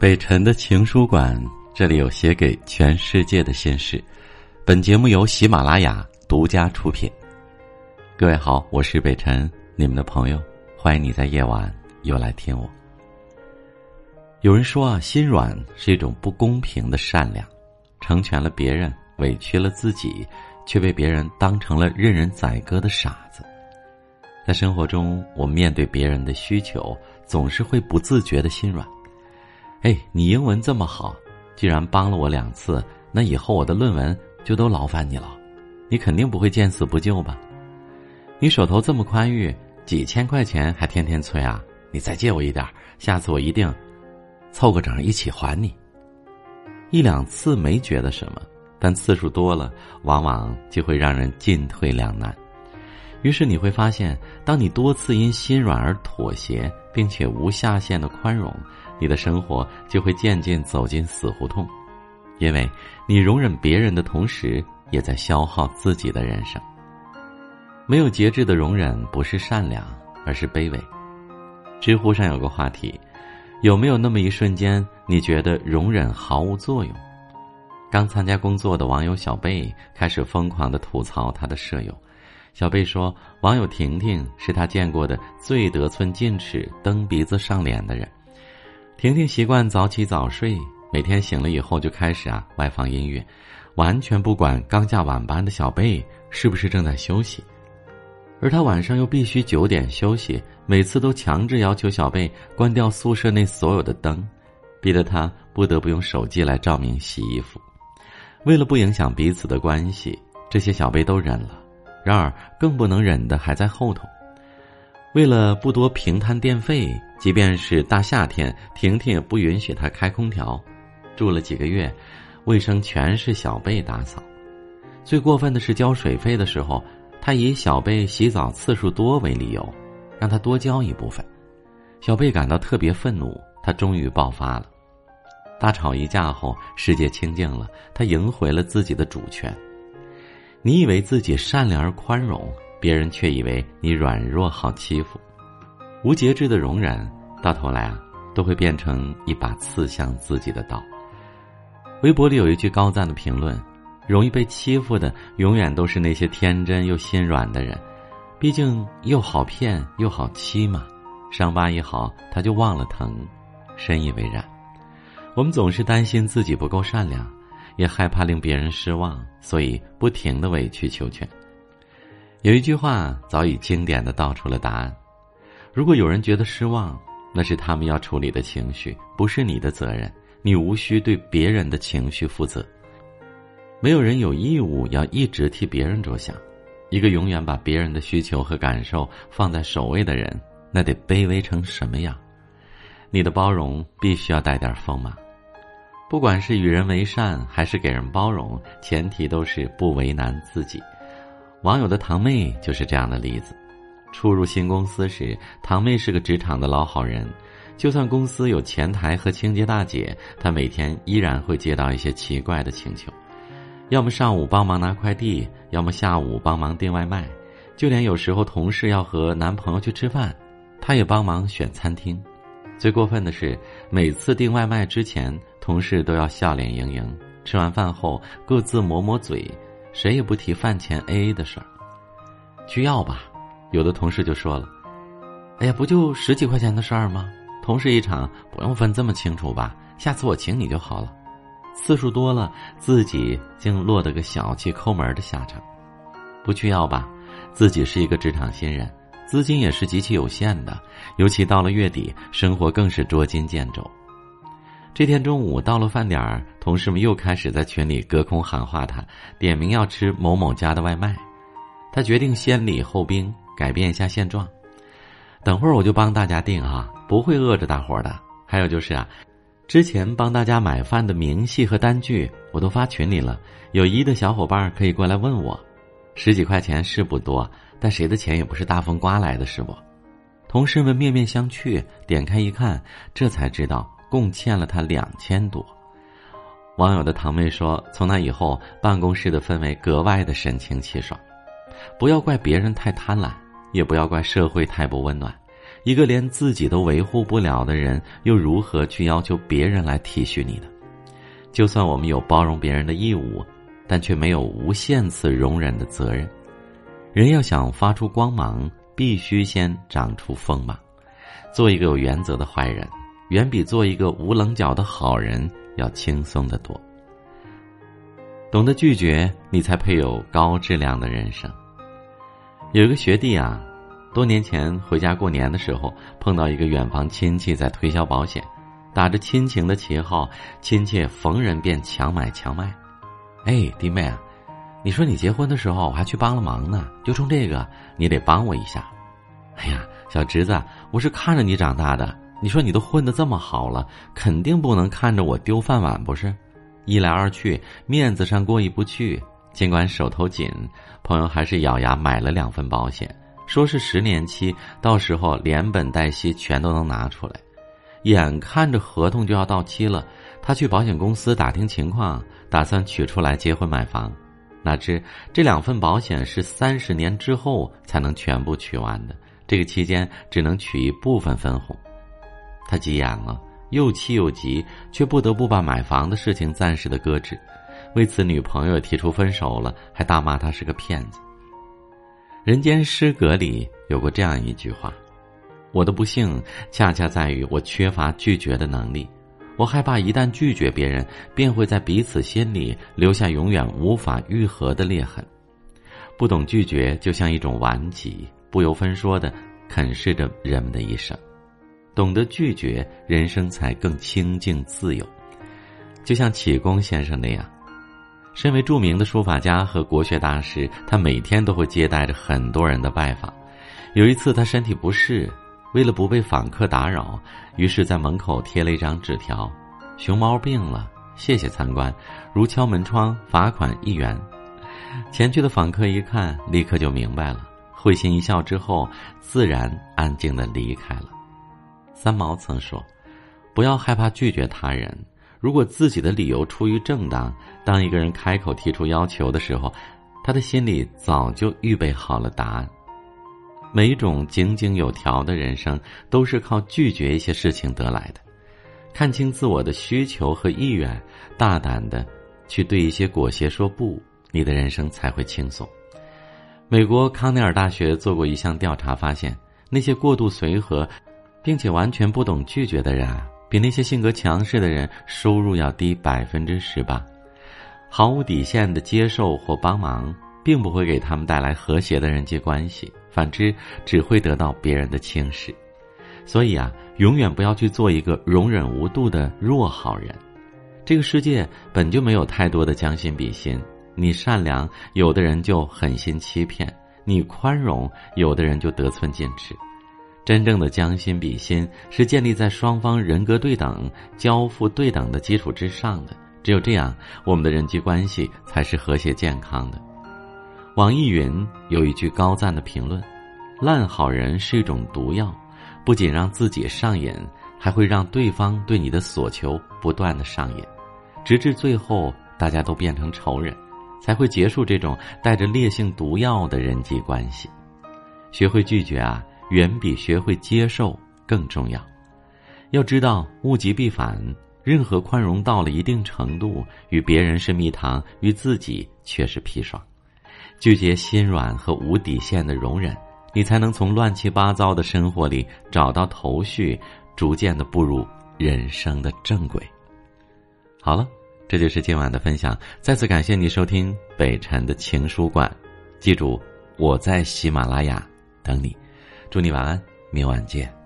北辰的情书馆，这里有写给全世界的心事。本节目由喜马拉雅独家出品。各位好，我是北辰，你们的朋友，欢迎你在夜晚又来听我。有人说啊，心软是一种不公平的善良，成全了别人，委屈了自己，却被别人当成了任人宰割的傻子。在生活中，我们面对别人的需求，总是会不自觉的心软。哎，你英文这么好，既然帮了我两次，那以后我的论文就都劳烦你了。你肯定不会见死不救吧？你手头这么宽裕，几千块钱还天天催啊？你再借我一点，下次我一定凑个整一起还你。一两次没觉得什么，但次数多了，往往就会让人进退两难。于是你会发现，当你多次因心软而妥协，并且无下限的宽容，你的生活就会渐渐走进死胡同，因为你容忍别人的同时，也在消耗自己的人生。没有节制的容忍不是善良，而是卑微。知乎上有个话题：有没有那么一瞬间，你觉得容忍毫无作用？刚参加工作的网友小贝开始疯狂的吐槽他的舍友。小贝说：“网友婷婷是他见过的最得寸进尺、蹬鼻子上脸的人。婷婷习惯早起早睡，每天醒了以后就开始啊外放音乐，完全不管刚下晚班的小贝是不是正在休息。而他晚上又必须九点休息，每次都强制要求小贝关掉宿舍内所有的灯，逼得他不得不用手机来照明洗衣服。为了不影响彼此的关系，这些小贝都忍了。”然而，更不能忍的还在后头。为了不多平摊电费，即便是大夏天，婷婷也不允许他开空调。住了几个月，卫生全是小贝打扫。最过分的是，交水费的时候，他以小贝洗澡次数多为理由，让他多交一部分。小贝感到特别愤怒，他终于爆发了。大吵一架后，世界清静了，他赢回了自己的主权。你以为自己善良而宽容，别人却以为你软弱好欺负。无节制的容忍，到头来啊，都会变成一把刺向自己的刀。微博里有一句高赞的评论：容易被欺负的，永远都是那些天真又心软的人。毕竟又好骗又好欺嘛，伤疤一好，他就忘了疼，深以为然。我们总是担心自己不够善良。也害怕令别人失望，所以不停的委曲求全。有一句话早已经典的道出了答案：如果有人觉得失望，那是他们要处理的情绪，不是你的责任。你无需对别人的情绪负责。没有人有义务要一直替别人着想。一个永远把别人的需求和感受放在首位的人，那得卑微成什么样？你的包容必须要带点锋芒。不管是与人为善还是给人包容，前提都是不为难自己。网友的堂妹就是这样的例子。初入新公司时，堂妹是个职场的老好人，就算公司有前台和清洁大姐，她每天依然会接到一些奇怪的请求，要么上午帮忙拿快递，要么下午帮忙订外卖，就连有时候同事要和男朋友去吃饭，她也帮忙选餐厅。最过分的是，每次订外卖之前。同事都要笑脸盈盈，吃完饭后各自抹抹嘴，谁也不提饭钱 A A 的事儿。去要吧，有的同事就说了：“哎呀，不就十几块钱的事儿吗？同事一场，不用分这么清楚吧？下次我请你就好了。”次数多了，自己竟落得个小气抠门的下场。不去要吧，自己是一个职场新人，资金也是极其有限的，尤其到了月底，生活更是捉襟见肘。这天中午到了饭点儿，同事们又开始在群里隔空喊话他，点名要吃某某家的外卖。他决定先礼后兵，改变一下现状。等会儿我就帮大家订啊，不会饿着大伙儿的。还有就是啊，之前帮大家买饭的明细和单据我都发群里了，有疑的小伙伴可以过来问我。十几块钱是不多，但谁的钱也不是大风刮来的，是不？同事们面面相觑，点开一看，这才知道。共欠了他两千多。网友的堂妹说：“从那以后，办公室的氛围格外的神清气爽。不要怪别人太贪婪，也不要怪社会太不温暖。一个连自己都维护不了的人，又如何去要求别人来体恤你呢？就算我们有包容别人的义务，但却没有无限次容忍的责任。人要想发出光芒，必须先长出锋芒。做一个有原则的坏人，远比做一个无棱角的好人要轻松得多。懂得拒绝，你才配有高质量的人生。有一个学弟啊，多年前回家过年的时候，碰到一个远房亲戚在推销保险，打着亲情的旗号，亲戚逢人便强买强卖。哎，弟妹啊，你说你结婚的时候我还去帮了忙呢，就冲这个，你得帮我一下。哎呀，小侄子，我是看着你长大的，你说你都混得这么好了，肯定不能看着我丢饭碗不是？一来二去，面子上过意不去。尽管手头紧，朋友还是咬牙买了两份保险，说是十年期，到时候连本带息全都能拿出来。眼看着合同就要到期了，他去保险公司打听情况，打算取出来结婚买房。哪知这两份保险是三十年之后才能全部取完的，这个期间只能取一部分分红。他急眼了。又气又急，却不得不把买房的事情暂时的搁置。为此，女朋友提出分手了，还大骂他是个骗子。人间失格里有过这样一句话：“我的不幸恰恰在于我缺乏拒绝的能力。我害怕一旦拒绝别人，便会在彼此心里留下永远无法愈合的裂痕。不懂拒绝，就像一种顽疾，不由分说的啃噬着人们的一生。”懂得拒绝，人生才更清净自由。就像启功先生那样，身为著名的书法家和国学大师，他每天都会接待着很多人的拜访。有一次，他身体不适，为了不被访客打扰，于是在门口贴了一张纸条：“熊猫病了，谢谢参观，如敲门窗，罚款一元。”前去的访客一看，立刻就明白了，会心一笑之后，自然安静的离开了。三毛曾说：“不要害怕拒绝他人，如果自己的理由出于正当，当一个人开口提出要求的时候，他的心里早就预备好了答案。每一种井井有条的人生，都是靠拒绝一些事情得来的。看清自我的需求和意愿，大胆的去对一些裹挟说不，你的人生才会轻松。”美国康奈尔大学做过一项调查，发现那些过度随和。并且完全不懂拒绝的人啊，比那些性格强势的人收入要低百分之十八。毫无底线的接受或帮忙，并不会给他们带来和谐的人际关系，反之只会得到别人的轻视。所以啊，永远不要去做一个容忍无度的弱好人。这个世界本就没有太多的将心比心，你善良，有的人就狠心欺骗；你宽容，有的人就得寸进尺。真正的将心比心是建立在双方人格对等、交付对等的基础之上的。只有这样，我们的人际关系才是和谐健康的。网易云有一句高赞的评论：“烂好人是一种毒药，不仅让自己上瘾，还会让对方对你的所求不断的上瘾，直至最后大家都变成仇人，才会结束这种带着烈性毒药的人际关系。”学会拒绝啊！远比学会接受更重要。要知道，物极必反，任何宽容到了一定程度，与别人是蜜糖，与自己却是砒霜。拒绝心软和无底线的容忍，你才能从乱七八糟的生活里找到头绪，逐渐的步入人生的正轨。好了，这就是今晚的分享。再次感谢你收听北辰的情书馆，记住，我在喜马拉雅等你。祝你晚安，明晚见。